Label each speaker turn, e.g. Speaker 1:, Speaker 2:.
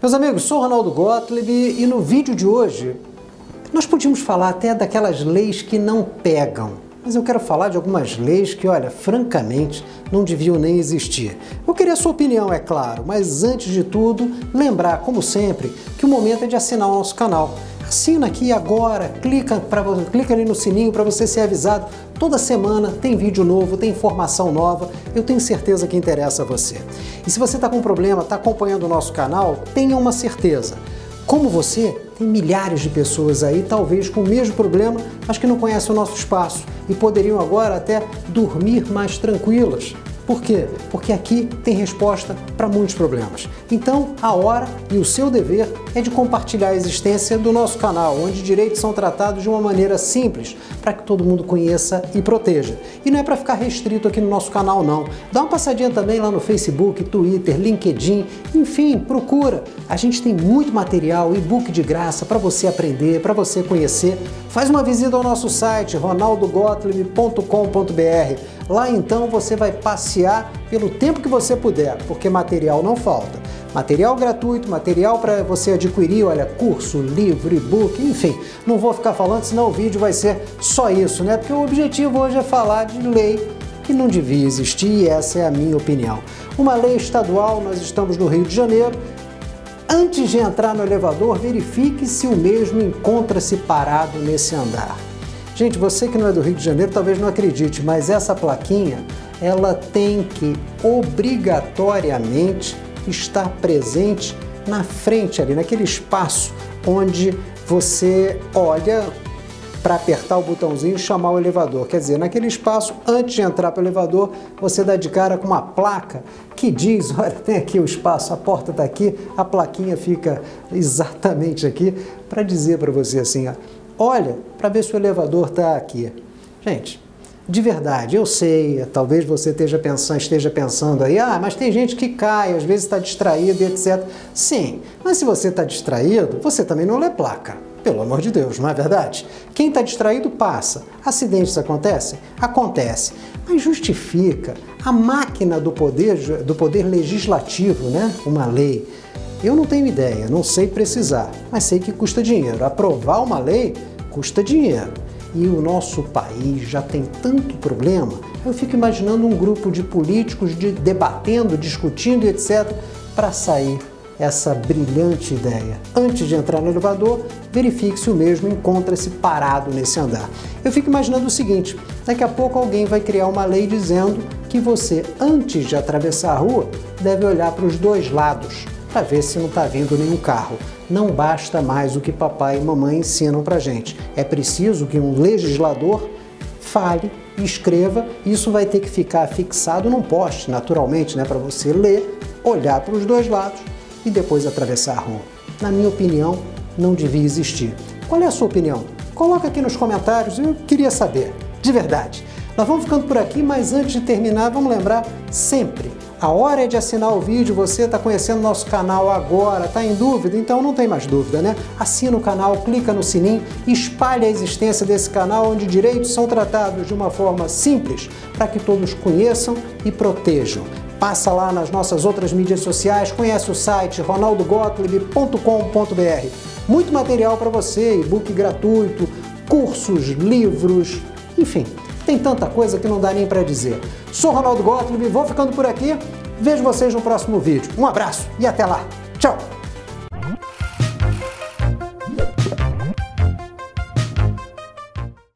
Speaker 1: Meus amigos, sou Ronaldo Gottlieb e no vídeo de hoje nós podíamos falar até daquelas leis que não pegam, mas eu quero falar de algumas leis que, olha, francamente, não deviam nem existir. Eu queria a sua opinião, é claro, mas antes de tudo, lembrar, como sempre, que o momento é de assinar o nosso canal. Assina aqui agora, clica, pra, clica ali no sininho para você ser avisado. Toda semana tem vídeo novo, tem informação nova, eu tenho certeza que interessa a você. E se você está com problema, está acompanhando o nosso canal, tenha uma certeza. Como você, tem milhares de pessoas aí, talvez com o mesmo problema, mas que não conhecem o nosso espaço e poderiam agora até dormir mais tranquilas. Por quê? Porque aqui tem resposta para muitos problemas. Então, a hora e o seu dever é de compartilhar a existência do nosso canal, onde direitos são tratados de uma maneira simples, para que todo mundo conheça e proteja. E não é para ficar restrito aqui no nosso canal, não. Dá uma passadinha também lá no Facebook, Twitter, LinkedIn, enfim, procura. A gente tem muito material, e-book de graça para você aprender, para você conhecer. Faz uma visita ao nosso site ronaldogottlieb.com.br. Lá então você vai passear pelo tempo que você puder, porque material não falta. Material gratuito, material para você adquirir, olha, curso, livro, e-book, enfim. Não vou ficar falando, senão o vídeo vai ser só isso, né? Porque o objetivo hoje é falar de lei que não devia existir e essa é a minha opinião. Uma lei estadual, nós estamos no Rio de Janeiro. Antes de entrar no elevador, verifique se o mesmo encontra-se parado nesse andar. Gente, você que não é do Rio de Janeiro talvez não acredite, mas essa plaquinha ela tem que obrigatoriamente estar presente na frente ali, naquele espaço onde você olha para apertar o botãozinho e chamar o elevador. Quer dizer, naquele espaço, antes de entrar para o elevador, você dá de cara com uma placa que diz: olha, tem aqui o espaço, a porta está aqui, a plaquinha fica exatamente aqui para dizer para você assim: ó, olha para ver se o elevador está aqui. Gente, de verdade, eu sei, talvez você esteja pensando, esteja pensando aí, ah, mas tem gente que cai, às vezes está distraído, etc. Sim, mas se você está distraído, você também não lê placa. Pelo amor de Deus, não é verdade? Quem está distraído passa. Acidentes acontecem? Acontece. Mas justifica a máquina do poder, do poder legislativo, né? Uma lei eu não tenho ideia, não sei precisar, mas sei que custa dinheiro. Aprovar uma lei custa dinheiro. E o nosso país já tem tanto problema, eu fico imaginando um grupo de políticos de, debatendo, discutindo, etc., para sair essa brilhante ideia. Antes de entrar no elevador, verifique se o mesmo encontra-se parado nesse andar. Eu fico imaginando o seguinte: daqui a pouco alguém vai criar uma lei dizendo que você, antes de atravessar a rua, deve olhar para os dois lados para ver se não está vindo nenhum carro. Não basta mais o que papai e mamãe ensinam para gente. É preciso que um legislador fale, escreva, isso vai ter que ficar fixado num poste, naturalmente, né, para você ler, olhar para os dois lados e depois atravessar a rua. Na minha opinião, não devia existir. Qual é a sua opinião? Coloca aqui nos comentários, eu queria saber, de verdade. Nós vamos ficando por aqui, mas antes de terminar, vamos lembrar sempre a hora é de assinar o vídeo, você está conhecendo nosso canal agora, está em dúvida? Então não tem mais dúvida, né? Assina o canal, clica no sininho, espalhe a existência desse canal onde direitos são tratados de uma forma simples para que todos conheçam e protejam. Passa lá nas nossas outras mídias sociais, conhece o site ronaldogottlieb.com.br. Muito material para você, e-book gratuito, cursos, livros, enfim. Tem tanta coisa que não dá nem para dizer. Sou Ronaldo Gottlieb, vou ficando por aqui. Vejo vocês no próximo vídeo. Um abraço e até lá!